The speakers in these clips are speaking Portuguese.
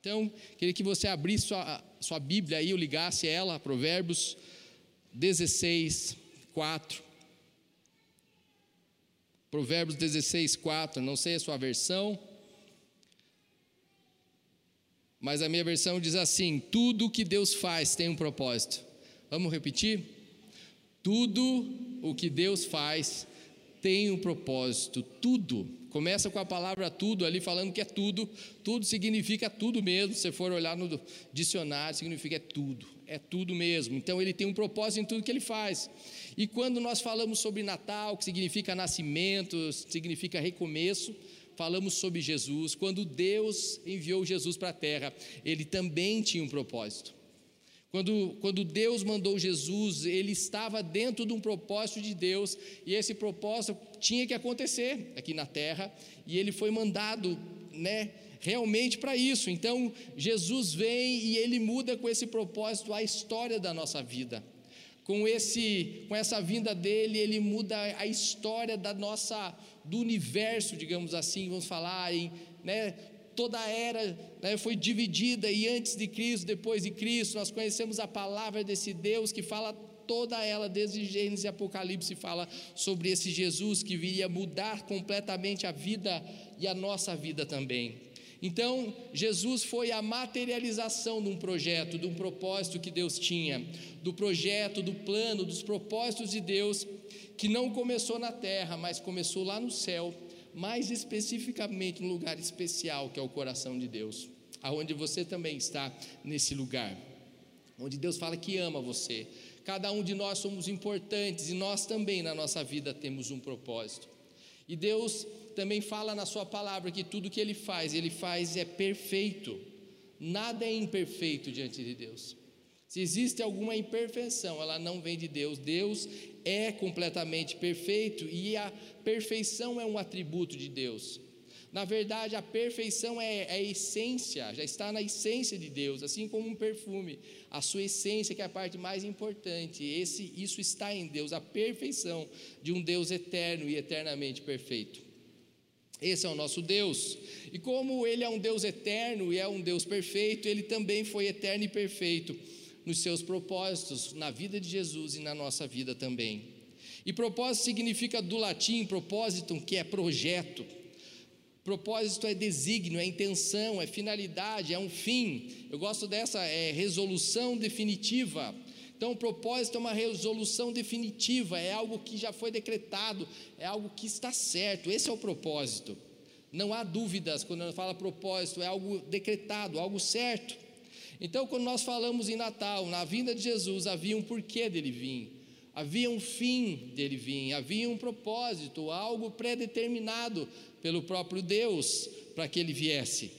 Então, queria que você abrisse sua, sua Bíblia aí, ou ligasse ela, Provérbios 16, 4. Provérbios 16, 4. Não sei a sua versão, mas a minha versão diz assim: Tudo que Deus faz tem um propósito. Vamos repetir? Tudo o que Deus faz tem um propósito. Tudo Começa com a palavra tudo ali, falando que é tudo. Tudo significa tudo mesmo. Se você for olhar no dicionário, significa é tudo. É tudo mesmo. Então ele tem um propósito em tudo que ele faz. E quando nós falamos sobre Natal, que significa nascimento, significa recomeço, falamos sobre Jesus. Quando Deus enviou Jesus para a terra, ele também tinha um propósito. Quando, quando Deus mandou Jesus, ele estava dentro de um propósito de Deus, e esse propósito tinha que acontecer aqui na terra, e ele foi mandado, né, realmente para isso. Então, Jesus vem e ele muda com esse propósito a história da nossa vida. Com esse, com essa vinda dele, ele muda a história da nossa do universo, digamos assim, vamos falar em, né, toda a era né, foi dividida, e antes de Cristo, depois de Cristo, nós conhecemos a palavra desse Deus que fala toda ela, desde Gênesis e Apocalipse, fala sobre esse Jesus que viria mudar completamente a vida e a nossa vida também. Então, Jesus foi a materialização de um projeto, de um propósito que Deus tinha, do projeto, do plano, dos propósitos de Deus, que não começou na terra, mas começou lá no céu mais especificamente no lugar especial que é o coração de Deus, aonde você também está nesse lugar, onde Deus fala que ama você. Cada um de nós somos importantes e nós também na nossa vida temos um propósito. E Deus também fala na sua palavra que tudo que ele faz, ele faz é perfeito. Nada é imperfeito diante de Deus. Se existe alguma imperfeição, ela não vem de Deus. Deus é completamente perfeito e a perfeição é um atributo de Deus. Na verdade, a perfeição é, é, a essência, já está na essência de Deus, assim como um perfume. A sua essência, que é a parte mais importante, esse, isso está em Deus, a perfeição de um Deus eterno e eternamente perfeito. Esse é o nosso Deus. E como Ele é um Deus eterno e é um Deus perfeito, Ele também foi eterno e perfeito nos seus propósitos, na vida de Jesus e na nossa vida também. E propósito significa do latim propósito, que é projeto. Propósito é desígnio, é intenção, é finalidade, é um fim. Eu gosto dessa, é resolução definitiva. Então, o propósito é uma resolução definitiva, é algo que já foi decretado, é algo que está certo. Esse é o propósito. Não há dúvidas quando eu falo propósito, é algo decretado, algo certo. Então, quando nós falamos em Natal, na vinda de Jesus, havia um porquê dele vir, havia um fim dele vir, havia um propósito, algo pré-determinado pelo próprio Deus para que ele viesse.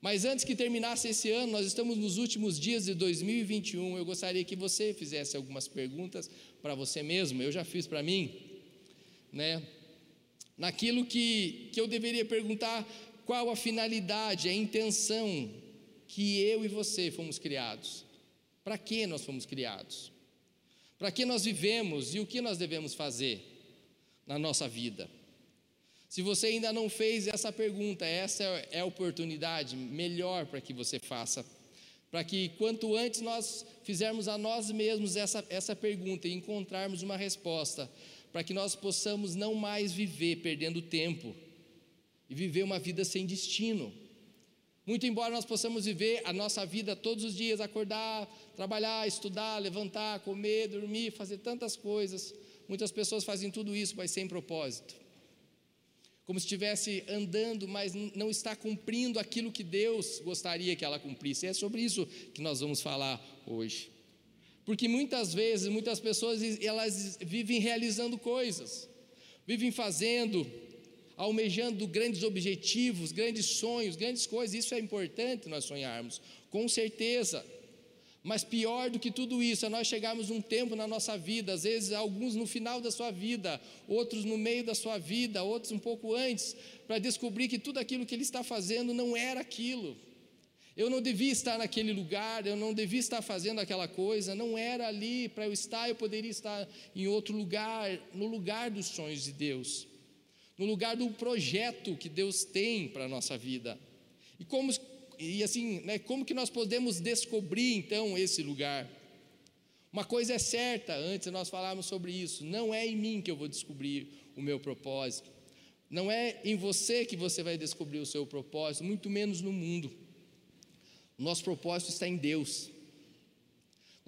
Mas antes que terminasse esse ano, nós estamos nos últimos dias de 2021. Eu gostaria que você fizesse algumas perguntas para você mesmo. Eu já fiz para mim, né? Naquilo que, que eu deveria perguntar, qual a finalidade, a intenção que eu e você fomos criados. Para que nós fomos criados? Para que nós vivemos e o que nós devemos fazer na nossa vida? Se você ainda não fez essa pergunta, essa é a oportunidade melhor para que você faça. Para que quanto antes nós fizermos a nós mesmos essa, essa pergunta e encontrarmos uma resposta, para que nós possamos não mais viver perdendo tempo e viver uma vida sem destino. Muito embora nós possamos viver a nossa vida todos os dias, acordar, trabalhar, estudar, levantar, comer, dormir, fazer tantas coisas, muitas pessoas fazem tudo isso, mas sem propósito. Como se estivesse andando, mas não está cumprindo aquilo que Deus gostaria que ela cumprisse. É sobre isso que nós vamos falar hoje. Porque muitas vezes, muitas pessoas, elas vivem realizando coisas, vivem fazendo, almejando grandes objetivos, grandes sonhos, grandes coisas. Isso é importante nós sonharmos, com certeza. Mas pior do que tudo isso é nós chegarmos um tempo na nossa vida, às vezes alguns no final da sua vida, outros no meio da sua vida, outros um pouco antes, para descobrir que tudo aquilo que ele está fazendo não era aquilo. Eu não devia estar naquele lugar, eu não devia estar fazendo aquela coisa, não era ali para eu estar, eu poderia estar em outro lugar, no lugar dos sonhos de Deus no lugar do projeto que Deus tem para a nossa vida. E como e assim, né, como que nós podemos descobrir então esse lugar? Uma coisa é certa, antes nós falávamos sobre isso, não é em mim que eu vou descobrir o meu propósito. Não é em você que você vai descobrir o seu propósito, muito menos no mundo. Nosso propósito está em Deus.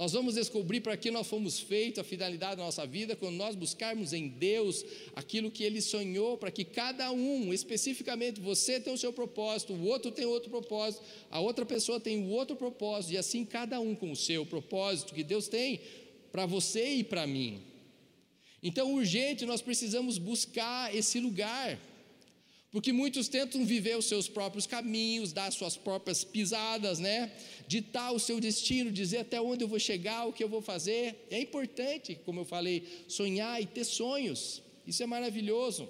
Nós vamos descobrir para que nós fomos feitos, a finalidade da nossa vida, quando nós buscarmos em Deus aquilo que Ele sonhou, para que cada um, especificamente você tem o seu propósito, o outro tem outro propósito, a outra pessoa tem o outro propósito, e assim cada um com o seu propósito que Deus tem para você e para mim. Então, urgente, nós precisamos buscar esse lugar. Porque muitos tentam viver os seus próprios caminhos, dar suas próprias pisadas, né? Ditar o seu destino, dizer até onde eu vou chegar, o que eu vou fazer. É importante, como eu falei, sonhar e ter sonhos. Isso é maravilhoso.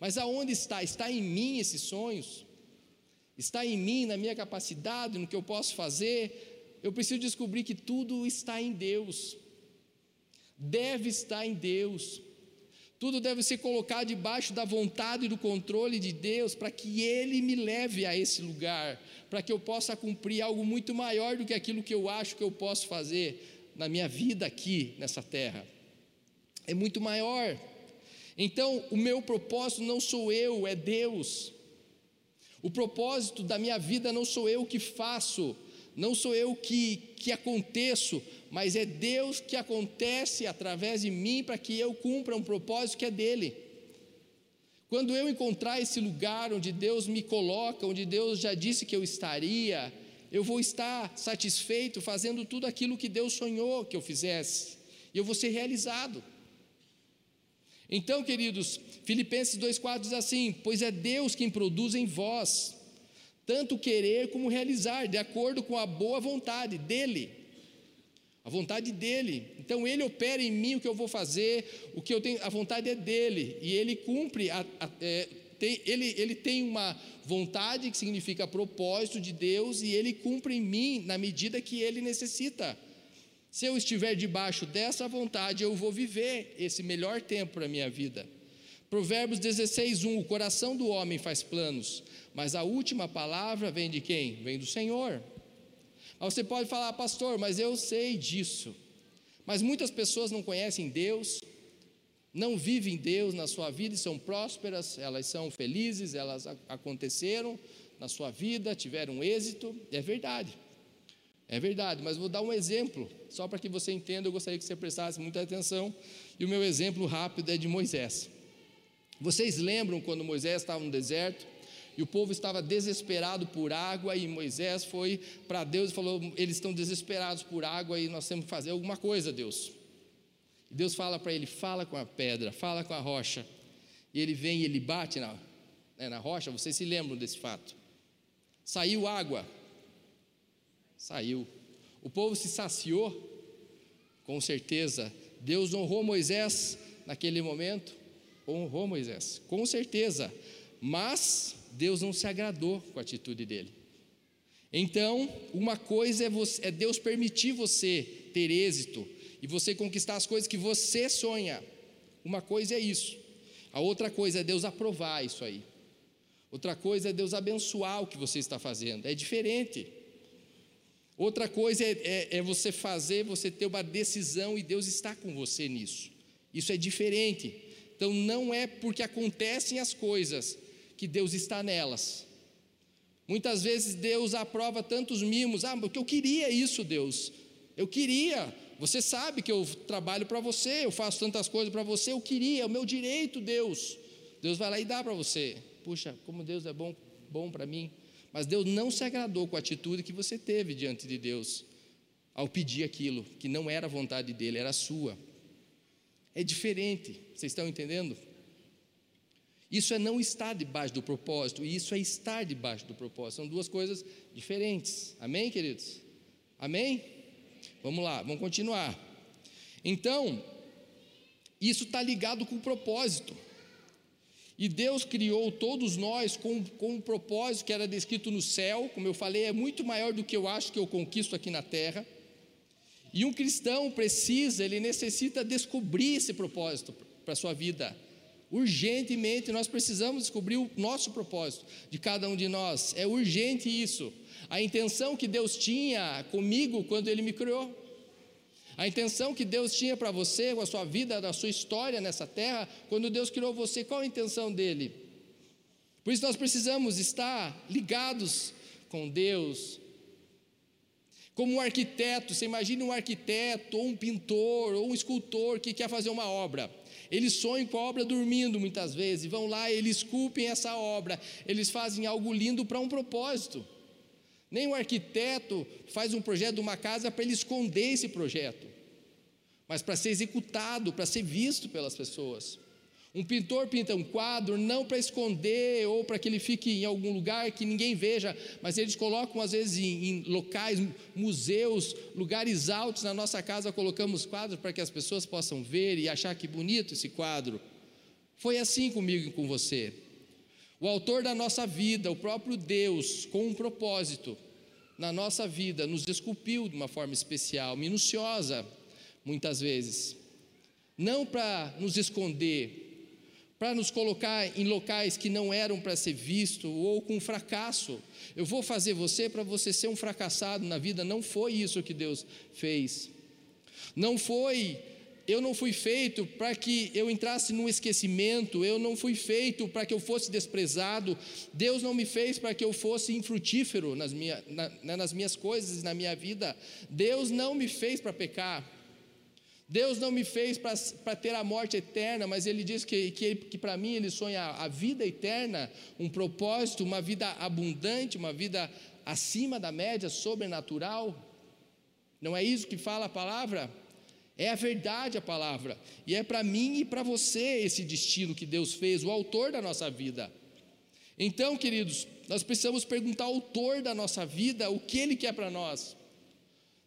Mas aonde está? Está em mim esses sonhos? Está em mim, na minha capacidade, no que eu posso fazer? Eu preciso descobrir que tudo está em Deus. Deve estar em Deus. Tudo deve ser colocado debaixo da vontade e do controle de Deus, para que Ele me leve a esse lugar, para que eu possa cumprir algo muito maior do que aquilo que eu acho que eu posso fazer na minha vida aqui nessa terra. É muito maior. Então, o meu propósito não sou eu, é Deus. O propósito da minha vida não sou eu que faço, não sou eu que, que aconteço, mas é Deus que acontece através de mim para que eu cumpra um propósito que é dele. Quando eu encontrar esse lugar onde Deus me coloca, onde Deus já disse que eu estaria, eu vou estar satisfeito fazendo tudo aquilo que Deus sonhou que eu fizesse, e eu vou ser realizado. Então, queridos, Filipenses 2,4 diz assim: Pois é Deus quem produz em vós, tanto querer como realizar, de acordo com a boa vontade dEle a vontade dele. Então ele opera em mim o que eu vou fazer, o que eu tenho, a vontade é dele e ele cumpre. A, a, é, tem, ele, ele tem uma vontade que significa propósito de Deus e ele cumpre em mim na medida que ele necessita. Se eu estiver debaixo dessa vontade, eu vou viver esse melhor tempo para a minha vida. Provérbios 16, 1: O coração do homem faz planos, mas a última palavra vem de quem? Vem do Senhor. Aí você pode falar, pastor, mas eu sei disso. Mas muitas pessoas não conhecem Deus, não vivem Deus na sua vida e são prósperas, elas são felizes, elas aconteceram na sua vida, tiveram êxito, é verdade. É verdade, mas vou dar um exemplo, só para que você entenda, eu gostaria que você prestasse muita atenção, e o meu exemplo rápido é de Moisés. Vocês lembram quando Moisés estava no deserto? E o povo estava desesperado por água, e Moisés foi para Deus e falou: Eles estão desesperados por água e nós temos que fazer alguma coisa, Deus. E Deus fala para ele: Fala com a pedra, fala com a rocha. E ele vem e ele bate na, né, na rocha. Vocês se lembram desse fato? Saiu água. Saiu. O povo se saciou, com certeza. Deus honrou Moisés naquele momento. Honrou Moisés, com certeza. Mas Deus não se agradou com a atitude dele. Então, uma coisa é, você, é Deus permitir você ter êxito e você conquistar as coisas que você sonha. Uma coisa é isso. A outra coisa é Deus aprovar isso aí. Outra coisa é Deus abençoar o que você está fazendo. É diferente. Outra coisa é, é, é, você fazer, você ter uma decisão e Deus está com você nisso. Isso é diferente. Então não é porque acontecem as coisas que Deus está nelas. Muitas vezes Deus aprova tantos mimos, ah, porque eu queria isso, Deus. Eu queria. Você sabe que eu trabalho para você, eu faço tantas coisas para você, eu queria, é o meu direito, Deus. Deus vai lá e dá para você. Puxa, como Deus é bom, bom para mim. Mas Deus não se agradou com a atitude que você teve diante de Deus ao pedir aquilo que não era a vontade dele, era a sua. É diferente, vocês estão entendendo? Isso é não estar debaixo do propósito, e isso é estar debaixo do propósito. São duas coisas diferentes. Amém, queridos? Amém? Vamos lá, vamos continuar. Então, isso está ligado com o propósito. E Deus criou todos nós com, com um propósito que era descrito no céu, como eu falei, é muito maior do que eu acho que eu conquisto aqui na terra. E um cristão precisa, ele necessita descobrir esse propósito para a sua vida Urgentemente nós precisamos descobrir o nosso propósito de cada um de nós. É urgente isso. A intenção que Deus tinha comigo quando Ele me criou. A intenção que Deus tinha para você, com a sua vida, da sua história nessa terra, quando Deus criou você, qual a intenção dele? Por isso nós precisamos estar ligados com Deus. Como um arquiteto, você imagina um arquiteto, ou um pintor, ou um escultor que quer fazer uma obra. Eles sonham com a obra dormindo muitas vezes, vão lá, eles esculpem essa obra, eles fazem algo lindo para um propósito. Nem o arquiteto faz um projeto de uma casa para ele esconder esse projeto, mas para ser executado, para ser visto pelas pessoas. Um pintor pinta um quadro não para esconder ou para que ele fique em algum lugar que ninguém veja, mas eles colocam às vezes em, em, locais, museus, lugares altos na nossa casa, colocamos quadros para que as pessoas possam ver e achar que bonito esse quadro. Foi assim comigo e com você. O autor da nossa vida, o próprio Deus, com um propósito na nossa vida, nos esculpiu de uma forma especial, minuciosa, muitas vezes. Não para nos esconder, para nos colocar em locais que não eram para ser visto ou com fracasso. Eu vou fazer você para você ser um fracassado na vida. Não foi isso que Deus fez. Não foi eu não fui feito para que eu entrasse num esquecimento, eu não fui feito para que eu fosse desprezado, Deus não me fez para que eu fosse infrutífero nas, minha, na, né, nas minhas coisas, na minha vida, Deus não me fez para pecar, Deus não me fez para ter a morte eterna, mas Ele diz que, que, que para mim Ele sonha a vida eterna, um propósito, uma vida abundante, uma vida acima da média, sobrenatural. Não é isso que fala a palavra? É a verdade a palavra. E é para mim e para você esse destino que Deus fez, o autor da nossa vida. Então, queridos, nós precisamos perguntar ao autor da nossa vida o que ele quer para nós.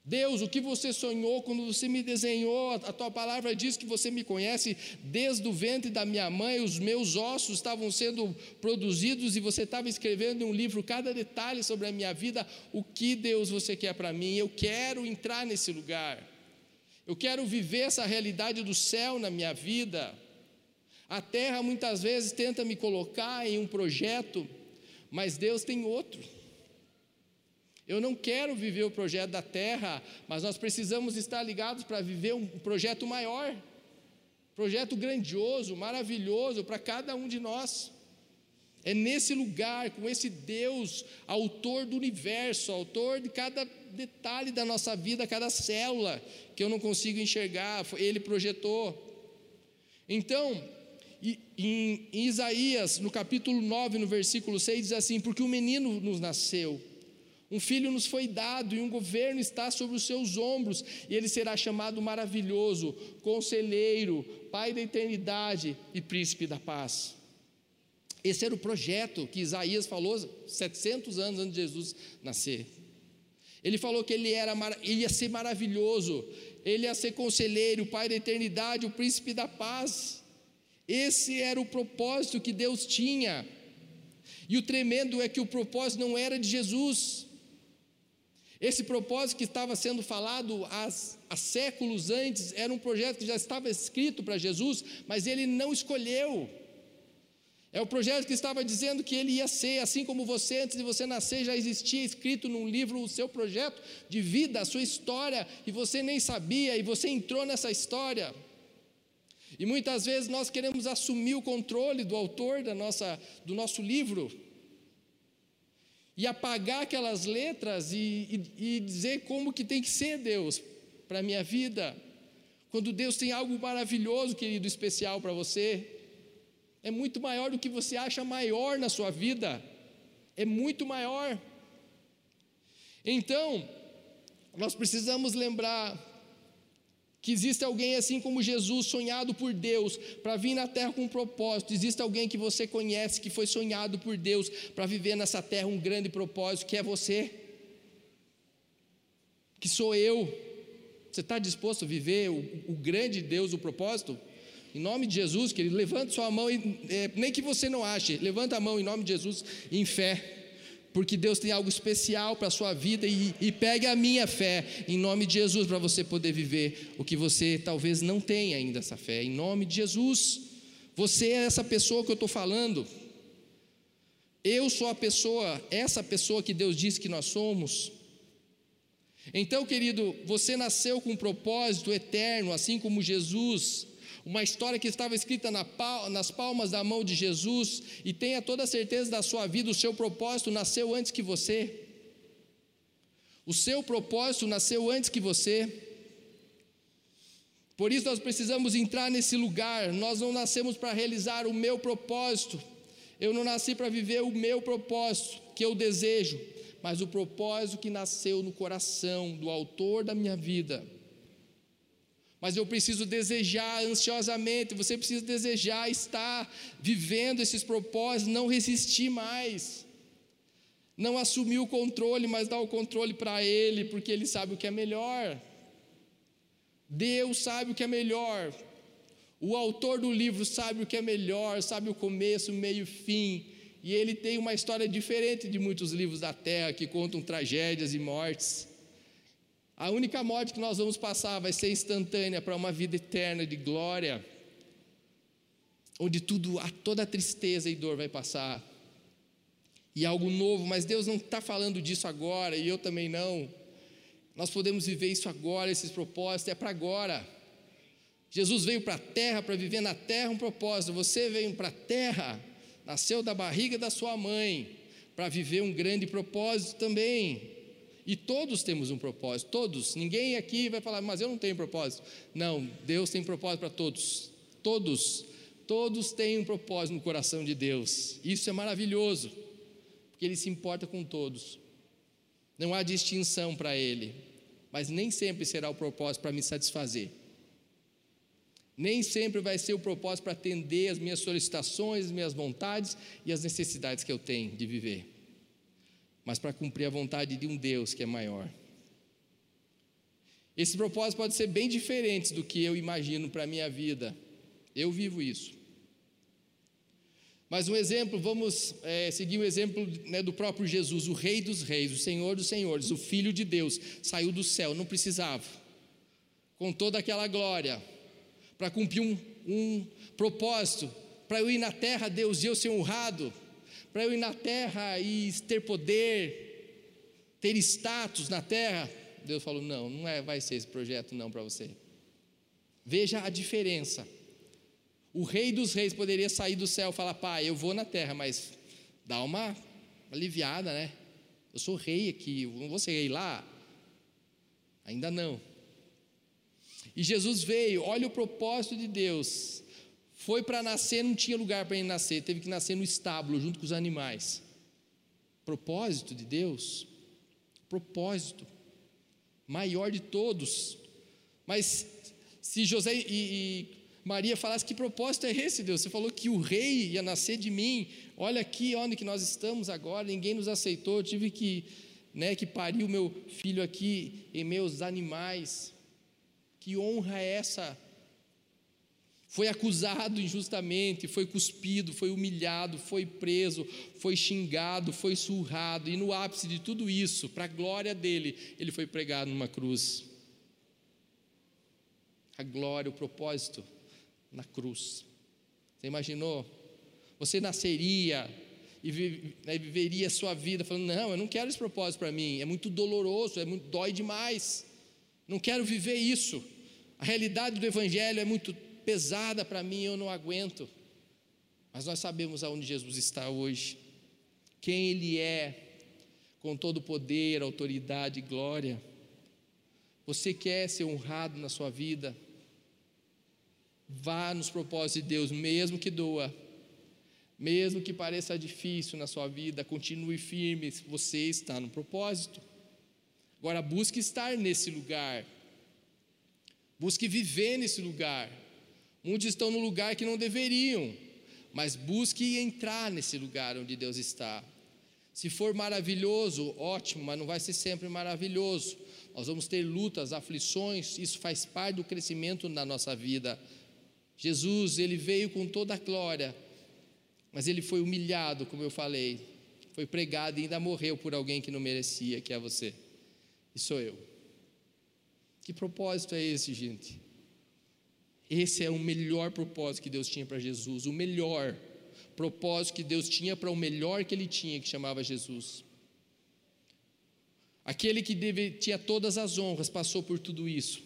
Deus, o que você sonhou quando você me desenhou? A tua palavra diz que você me conhece desde o ventre da minha mãe, os meus ossos estavam sendo produzidos e você estava escrevendo um livro cada detalhe sobre a minha vida. O que Deus você quer para mim? Eu quero entrar nesse lugar. Eu quero viver essa realidade do céu na minha vida. A terra muitas vezes tenta me colocar em um projeto, mas Deus tem outro. Eu não quero viver o projeto da terra, mas nós precisamos estar ligados para viver um projeto maior, projeto grandioso, maravilhoso para cada um de nós. É nesse lugar, com esse Deus, autor do universo, autor de cada detalhe da nossa vida, cada célula que eu não consigo enxergar, ele projetou. Então, em Isaías, no capítulo 9, no versículo 6, diz assim: Porque um menino nos nasceu, um filho nos foi dado, e um governo está sobre os seus ombros, e ele será chamado maravilhoso, conselheiro, pai da eternidade e príncipe da paz. Esse era o projeto que Isaías falou 700 anos antes de Jesus nascer. Ele falou que ele, era, ele ia ser maravilhoso, ele ia ser conselheiro, pai da eternidade, o príncipe da paz. Esse era o propósito que Deus tinha. E o tremendo é que o propósito não era de Jesus. Esse propósito que estava sendo falado há, há séculos antes era um projeto que já estava escrito para Jesus, mas ele não escolheu. É o projeto que estava dizendo que ele ia ser, assim como você, antes de você nascer, já existia escrito num livro o seu projeto de vida, a sua história, e você nem sabia, e você entrou nessa história. E muitas vezes nós queremos assumir o controle do autor da nossa, do nosso livro, e apagar aquelas letras e, e, e dizer como que tem que ser Deus para a minha vida, quando Deus tem algo maravilhoso, querido, especial para você é muito maior do que você acha maior na sua vida, é muito maior. Então, nós precisamos lembrar que existe alguém assim como Jesus, sonhado por Deus, para vir na terra com um propósito. Existe alguém que você conhece que foi sonhado por Deus para viver nessa terra um grande propósito, que é você, que sou eu. Você está disposto a viver o, o grande Deus, o propósito? Em nome de Jesus, querido, levante sua mão, e, é, nem que você não ache, levanta a mão em nome de Jesus em fé, porque Deus tem algo especial para a sua vida e, e pegue a minha fé em nome de Jesus para você poder viver o que você talvez não tenha ainda essa fé, em nome de Jesus. Você é essa pessoa que eu estou falando. Eu sou a pessoa, essa pessoa que Deus disse que nós somos. Então, querido, você nasceu com um propósito eterno, assim como Jesus, uma história que estava escrita nas palmas da mão de Jesus, e tenha toda a certeza da sua vida, o seu propósito nasceu antes que você. O seu propósito nasceu antes que você. Por isso nós precisamos entrar nesse lugar. Nós não nascemos para realizar o meu propósito. Eu não nasci para viver o meu propósito que eu desejo, mas o propósito que nasceu no coração do autor da minha vida. Mas eu preciso desejar ansiosamente, você precisa desejar estar vivendo esses propósitos, não resistir mais. Não assumir o controle, mas dar o controle para Ele, porque Ele sabe o que é melhor. Deus sabe o que é melhor. O autor do livro sabe o que é melhor, sabe o começo, meio e fim. E ele tem uma história diferente de muitos livros da terra que contam tragédias e mortes. A única morte que nós vamos passar vai ser instantânea para uma vida eterna de glória, onde tudo, toda a tristeza e dor vai passar. E algo novo, mas Deus não está falando disso agora, e eu também não. Nós podemos viver isso agora, esses propósitos, é para agora. Jesus veio para a terra para viver na terra um propósito. Você veio para a terra, nasceu da barriga da sua mãe, para viver um grande propósito também. E todos temos um propósito, todos. Ninguém aqui vai falar, mas eu não tenho propósito. Não, Deus tem propósito para todos. Todos. Todos têm um propósito no coração de Deus. Isso é maravilhoso, porque Ele se importa com todos. Não há distinção para Ele, mas nem sempre será o propósito para me satisfazer. Nem sempre vai ser o propósito para atender as minhas solicitações, as minhas vontades e as necessidades que eu tenho de viver, mas para cumprir a vontade de um Deus que é maior. Esse propósito pode ser bem diferente do que eu imagino para a minha vida. Eu vivo isso. Mas um exemplo, vamos é, seguir o exemplo né, do próprio Jesus, o Rei dos Reis, o Senhor dos Senhores, o Filho de Deus, saiu do céu, não precisava, com toda aquela glória, para cumprir um, um propósito, para eu ir na terra, Deus, e eu ser honrado, para eu ir na terra e ter poder, ter status na terra. Deus falou: não, não é, vai ser esse projeto não para você. Veja a diferença. O rei dos reis poderia sair do céu e falar: pai, eu vou na terra, mas dá uma aliviada, né? Eu sou rei aqui, não vou ser rei lá. Ainda não. E Jesus veio, olha o propósito de Deus. Foi para nascer, não tinha lugar para ele nascer, teve que nascer no estábulo junto com os animais. Propósito de Deus, propósito maior de todos. Mas se José e, e Maria falassem que propósito é esse, Deus? Você falou que o rei ia nascer de mim. Olha aqui onde que nós estamos agora, ninguém nos aceitou, eu tive que, né, que parir o meu filho aqui em meus animais. Que honra é essa? Foi acusado injustamente, foi cuspido, foi humilhado, foi preso, foi xingado, foi surrado, e no ápice de tudo isso, para a glória dele, ele foi pregado numa cruz. A glória, o propósito na cruz. Você imaginou? Você nasceria e né, viveria a sua vida falando: Não, eu não quero esse propósito para mim, é muito doloroso, é muito, dói demais. Não quero viver isso. A realidade do Evangelho é muito pesada para mim, eu não aguento. Mas nós sabemos aonde Jesus está hoje, quem Ele é, com todo poder, autoridade e glória. Você quer ser honrado na sua vida? Vá nos propósitos de Deus, mesmo que doa, mesmo que pareça difícil na sua vida, continue firme, você está no propósito. Agora busque estar nesse lugar. Busque viver nesse lugar. Muitos estão no lugar que não deveriam, mas busque entrar nesse lugar onde Deus está. Se for maravilhoso, ótimo, mas não vai ser sempre maravilhoso. Nós vamos ter lutas, aflições, isso faz parte do crescimento na nossa vida. Jesus, ele veio com toda a glória, mas ele foi humilhado, como eu falei, foi pregado e ainda morreu por alguém que não merecia, que é você. E sou eu. Que propósito é esse, gente? Esse é o melhor propósito que Deus tinha para Jesus, o melhor propósito que Deus tinha para o melhor que ele tinha, que chamava Jesus. Aquele que deve, tinha todas as honras passou por tudo isso.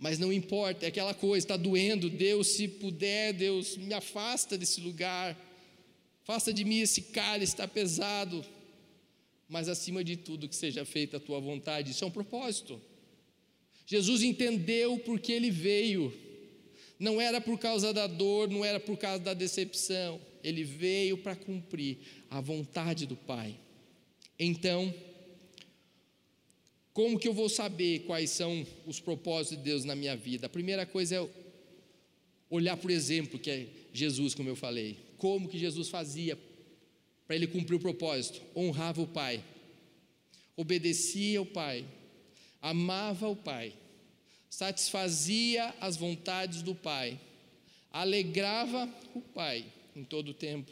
Mas não importa, é aquela coisa, está doendo, Deus, se puder, Deus, me afasta desse lugar, afasta de mim esse cálice, está pesado, mas acima de tudo, que seja feita a tua vontade, isso é um propósito. Jesus entendeu porque ele veio, não era por causa da dor, não era por causa da decepção, ele veio para cumprir a vontade do Pai. Então, como que eu vou saber quais são os propósitos de Deus na minha vida? A primeira coisa é olhar por exemplo, que é Jesus, como eu falei. Como que Jesus fazia para ele cumprir o propósito? Honrava o Pai, obedecia ao Pai, amava o Pai, satisfazia as vontades do Pai, alegrava o Pai em todo o tempo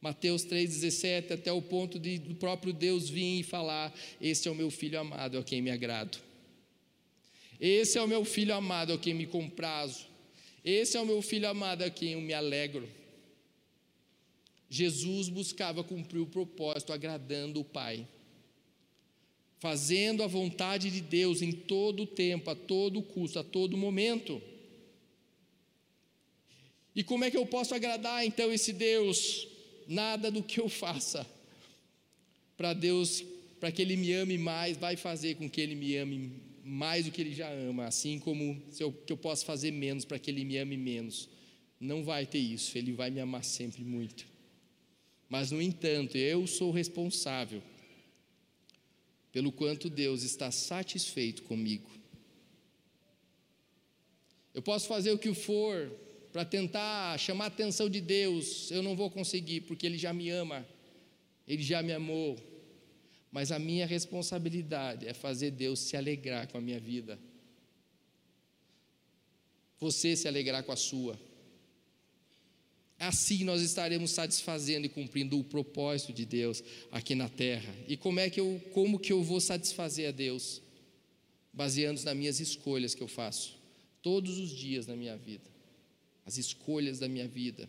Mateus 3,17, até o ponto de o próprio Deus vir e falar: Esse é o meu filho amado, a quem me agrado. Esse é o meu filho amado, a quem me comprazo. Esse é o meu filho amado, a quem eu me alegro. Jesus buscava cumprir o propósito, agradando o Pai, fazendo a vontade de Deus em todo o tempo, a todo custo, a todo momento. E como é que eu posso agradar então esse Deus? nada do que eu faça para Deus, para que Ele me ame mais, vai fazer com que Ele me ame mais do que Ele já ama, assim como se eu, que eu posso fazer menos para que Ele me ame menos. Não vai ter isso, Ele vai me amar sempre muito. Mas, no entanto, eu sou responsável pelo quanto Deus está satisfeito comigo. Eu posso fazer o que for para tentar chamar a atenção de Deus, eu não vou conseguir, porque Ele já me ama, Ele já me amou. Mas a minha responsabilidade é fazer Deus se alegrar com a minha vida, você se alegrar com a sua. Assim nós estaremos satisfazendo e cumprindo o propósito de Deus aqui na terra. E como é que eu, como que eu vou satisfazer a Deus? Baseando nas minhas escolhas que eu faço todos os dias na minha vida as escolhas da minha vida.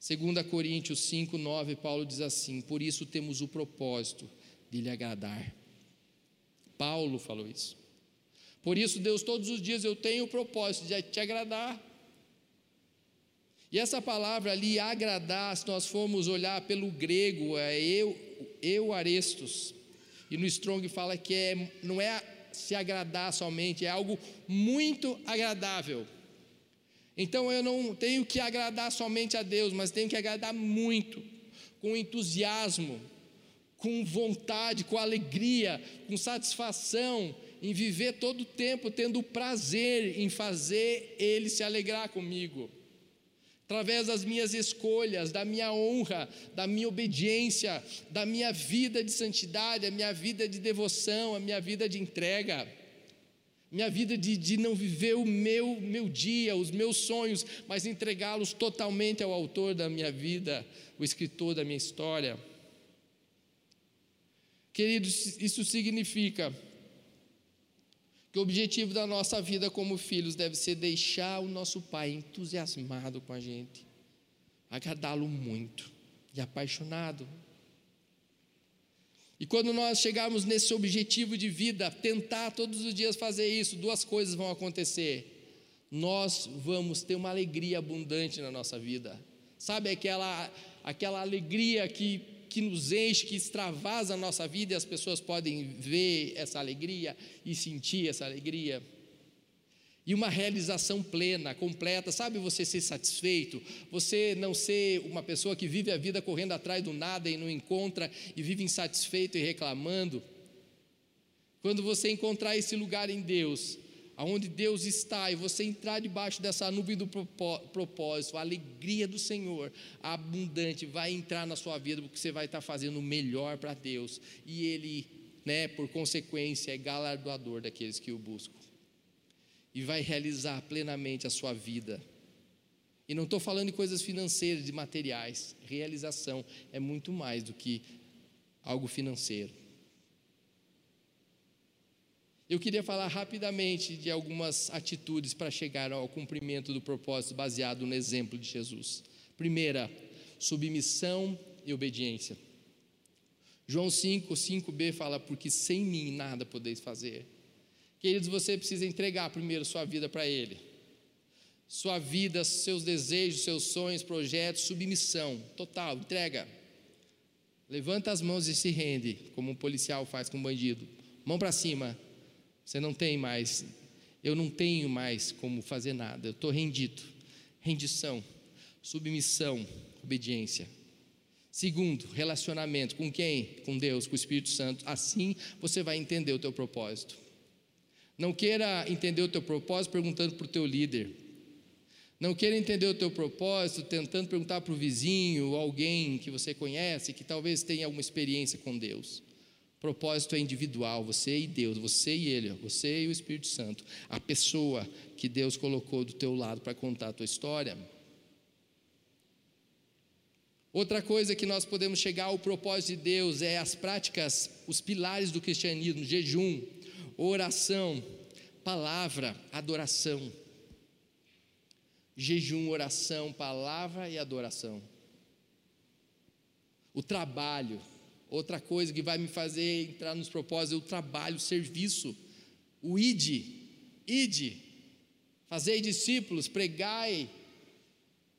2 Coríntios 5, 9, Paulo diz assim: Por isso temos o propósito de lhe agradar. Paulo falou isso. Por isso, Deus, todos os dias eu tenho o propósito de te agradar. E essa palavra ali, agradar, se nós formos olhar pelo grego, é eu, eu arestos. E no Strong fala que é, não é se agradar somente, é algo muito agradável. Então eu não tenho que agradar somente a Deus, mas tenho que agradar muito, com entusiasmo, com vontade, com alegria, com satisfação, em viver todo o tempo tendo prazer em fazer Ele se alegrar comigo. Através das minhas escolhas, da minha honra, da minha obediência, da minha vida de santidade, a minha vida de devoção, a minha vida de entrega minha vida de, de não viver o meu, meu dia, os meus sonhos, mas entregá-los totalmente ao autor da minha vida, o escritor da minha história. Queridos, isso significa que o objetivo da nossa vida como filhos deve ser deixar o nosso pai entusiasmado com a gente, agradá-lo muito e apaixonado e quando nós chegarmos nesse objetivo de vida, tentar todos os dias fazer isso, duas coisas vão acontecer. Nós vamos ter uma alegria abundante na nossa vida. Sabe aquela aquela alegria que que nos enche, que extravasa a nossa vida e as pessoas podem ver essa alegria e sentir essa alegria e uma realização plena, completa. Sabe você ser satisfeito? Você não ser uma pessoa que vive a vida correndo atrás do nada e não encontra e vive insatisfeito e reclamando. Quando você encontrar esse lugar em Deus, aonde Deus está, e você entrar debaixo dessa nuvem do propósito, a alegria do Senhor, abundante, vai entrar na sua vida, porque você vai estar fazendo o melhor para Deus, e Ele, né, por consequência, é galardoador daqueles que o buscam e vai realizar plenamente a sua vida. E não estou falando de coisas financeiras, de materiais. Realização é muito mais do que algo financeiro. Eu queria falar rapidamente de algumas atitudes para chegar ao cumprimento do propósito baseado no exemplo de Jesus. Primeira, submissão e obediência. João 5, 5b fala: Porque sem mim nada podeis fazer. Queridos, você precisa entregar primeiro sua vida para Ele. Sua vida, seus desejos, seus sonhos, projetos, submissão total, entrega. Levanta as mãos e se rende, como um policial faz com um bandido. Mão para cima. Você não tem mais, eu não tenho mais como fazer nada. Eu estou rendido. Rendição, submissão, obediência. Segundo, relacionamento com quem? Com Deus, com o Espírito Santo. Assim você vai entender o teu propósito. Não queira entender o teu propósito perguntando para o teu líder. Não queira entender o teu propósito tentando perguntar para o vizinho alguém que você conhece que talvez tenha alguma experiência com Deus. Propósito é individual, você e Deus, você e Ele, você e o Espírito Santo, a pessoa que Deus colocou do teu lado para contar a tua história. Outra coisa que nós podemos chegar ao propósito de Deus é as práticas, os pilares do cristianismo: jejum, oração, palavra, adoração. Jejum, oração, palavra e adoração. O trabalho, outra coisa que vai me fazer entrar nos propósitos, é o trabalho, o serviço, o ide, ide, fazei discípulos, pregai,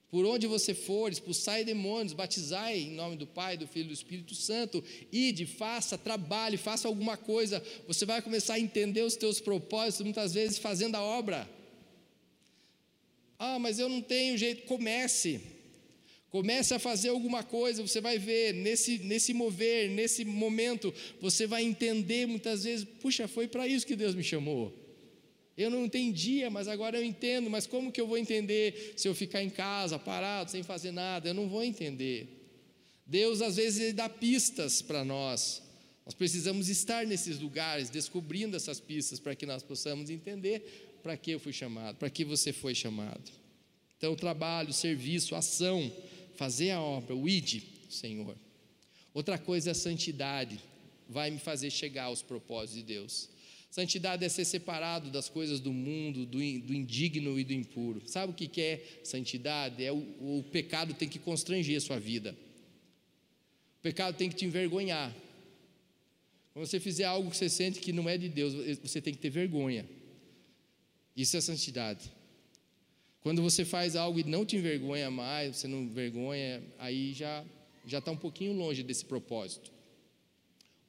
por onde você for, expulsai demônios, batizai em nome do Pai, do Filho e do Espírito Santo, ide, faça, trabalhe, faça alguma coisa, você vai começar a entender os teus propósitos, muitas vezes fazendo a obra. Ah, mas eu não tenho jeito, comece. Comece a fazer alguma coisa, você vai ver, nesse, nesse mover, nesse momento, você vai entender muitas vezes, puxa, foi para isso que Deus me chamou. Eu não entendia, mas agora eu entendo. Mas como que eu vou entender se eu ficar em casa, parado, sem fazer nada? Eu não vou entender. Deus às vezes dá pistas para nós. Nós precisamos estar nesses lugares, descobrindo essas pistas para que nós possamos entender para que eu fui chamado, para que você foi chamado. Então, trabalho, serviço, ação, fazer a obra, o id, Senhor. Outra coisa é a santidade, vai me fazer chegar aos propósitos de Deus. Santidade é ser separado das coisas do mundo, do, indigno e do impuro. Sabe o que é santidade? É o, o pecado tem que constranger a sua vida. O pecado tem que te envergonhar. Quando você fizer algo que você sente que não é de Deus, você tem que ter vergonha. Isso é santidade. Quando você faz algo e não te envergonha mais, você não vergonha, aí já já está um pouquinho longe desse propósito.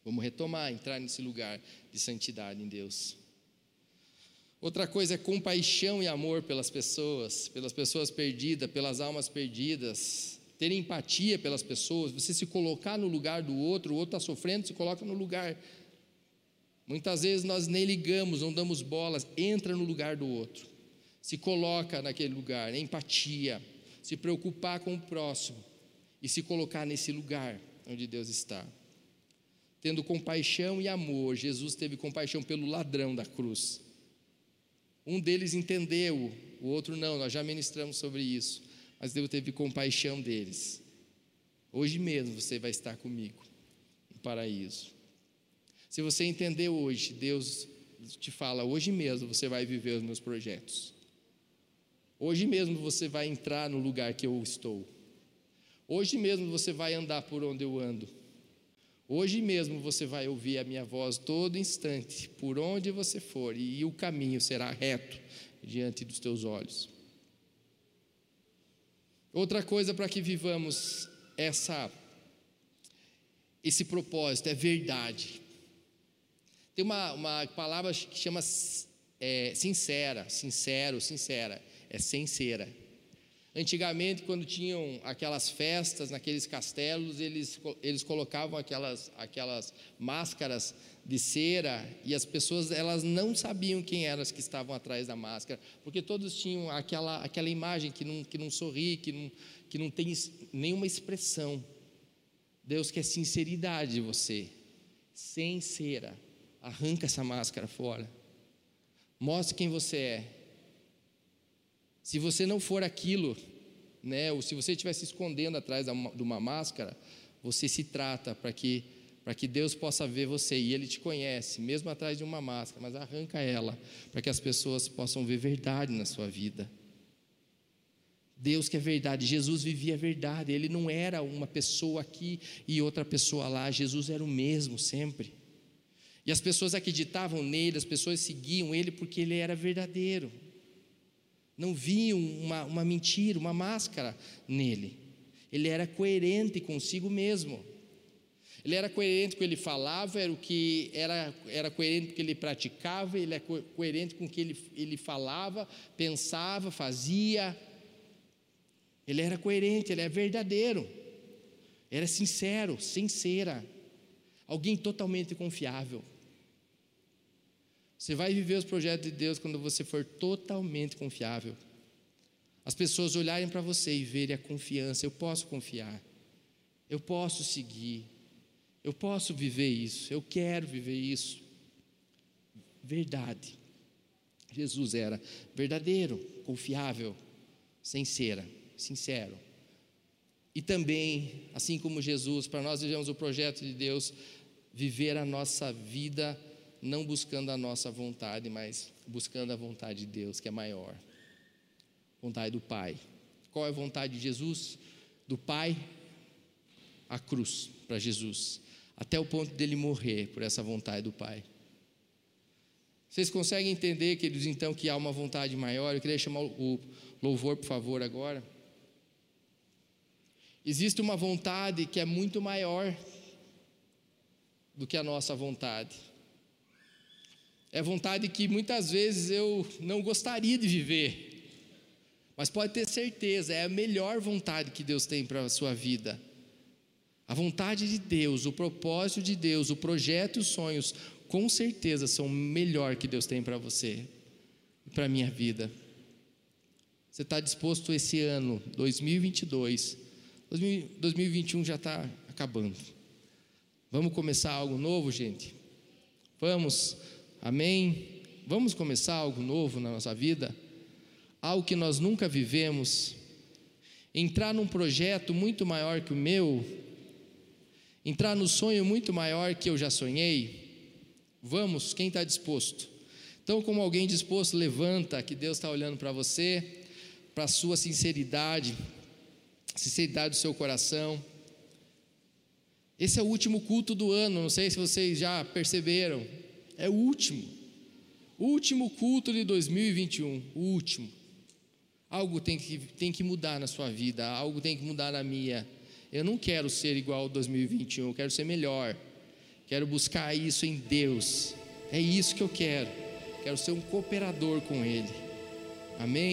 Vamos retomar, entrar nesse lugar de santidade em Deus. Outra coisa é compaixão e amor pelas pessoas, pelas pessoas perdidas, pelas almas perdidas. Ter empatia pelas pessoas, você se colocar no lugar do outro, o outro está sofrendo, se coloca no lugar. Muitas vezes nós nem ligamos, não damos bolas, entra no lugar do outro, se coloca naquele lugar, empatia, se preocupar com o próximo e se colocar nesse lugar onde Deus está tendo compaixão e amor. Jesus teve compaixão pelo ladrão da cruz. Um deles entendeu, o outro não, nós já ministramos sobre isso, mas Deus teve compaixão deles. Hoje mesmo você vai estar comigo no paraíso. Se você entender hoje, Deus te fala: hoje mesmo você vai viver os meus projetos. Hoje mesmo você vai entrar no lugar que eu estou. Hoje mesmo você vai andar por onde eu ando. Hoje mesmo você vai ouvir a minha voz todo instante, por onde você for, e o caminho será reto diante dos teus olhos. Outra coisa para que vivamos essa esse propósito é verdade. Tem uma, uma palavra que chama é, sincera, sincero, sincera, é sincera. Antigamente, quando tinham aquelas festas naqueles castelos, eles, eles colocavam aquelas, aquelas máscaras de cera e as pessoas elas não sabiam quem eram as que estavam atrás da máscara, porque todos tinham aquela, aquela imagem que não, que não sorri, que não, que não tem nenhuma expressão. Deus quer sinceridade de você, sem cera. Arranca essa máscara fora. Mostre quem você é. Se você não for aquilo, né, ou se você estiver se escondendo atrás de uma máscara, você se trata para que para que Deus possa ver você e Ele te conhece, mesmo atrás de uma máscara, mas arranca ela, para que as pessoas possam ver verdade na sua vida. Deus que é verdade, Jesus vivia a verdade, Ele não era uma pessoa aqui e outra pessoa lá, Jesus era o mesmo sempre. E as pessoas acreditavam nele, as pessoas seguiam ele porque ele era verdadeiro. Não viam uma, uma mentira, uma máscara nele. Ele era coerente consigo mesmo. Ele era coerente com o que ele falava, era o que era, era coerente com o que ele praticava, ele é coerente com o que ele, ele falava, pensava, fazia. Ele era coerente, ele é verdadeiro. Era sincero, sincera. Alguém totalmente confiável. Você vai viver os projetos de Deus quando você for totalmente confiável. As pessoas olharem para você e verem a confiança. Eu posso confiar. Eu posso seguir. Eu posso viver isso, eu quero viver isso. Verdade. Jesus era verdadeiro, confiável, sincera, sincero. E também, assim como Jesus, para nós vivemos o projeto de Deus, viver a nossa vida não buscando a nossa vontade, mas buscando a vontade de Deus, que é maior. Vontade do Pai. Qual é a vontade de Jesus? Do Pai, a cruz para Jesus até o ponto dele morrer por essa vontade do Pai. Vocês conseguem entender, queridos, então, que há uma vontade maior? Eu queria chamar o louvor, por favor, agora. Existe uma vontade que é muito maior do que a nossa vontade. É vontade que muitas vezes eu não gostaria de viver, mas pode ter certeza, é a melhor vontade que Deus tem para a sua vida. A vontade de Deus, o propósito de Deus, o projeto e os sonhos, com certeza são o melhor que Deus tem para você e para a minha vida. Você está disposto esse ano, 2022, 2021 já está acabando. Vamos começar algo novo, gente? Vamos, amém? Vamos começar algo novo na nossa vida? Algo que nós nunca vivemos. Entrar num projeto muito maior que o meu, entrar no sonho muito maior que eu já sonhei? Vamos, quem está disposto? Então, como alguém disposto, levanta, que Deus está olhando para você, para a sua sinceridade, sinceridade do seu coração. Esse é o último culto do ano, não sei se vocês já perceberam, é o último, o último culto de 2021, o último. Algo tem que, tem que mudar na sua vida, algo tem que mudar na minha. Eu não quero ser igual ao 2021, eu quero ser melhor. Quero buscar isso em Deus. É isso que eu quero. Quero ser um cooperador com Ele. Amém?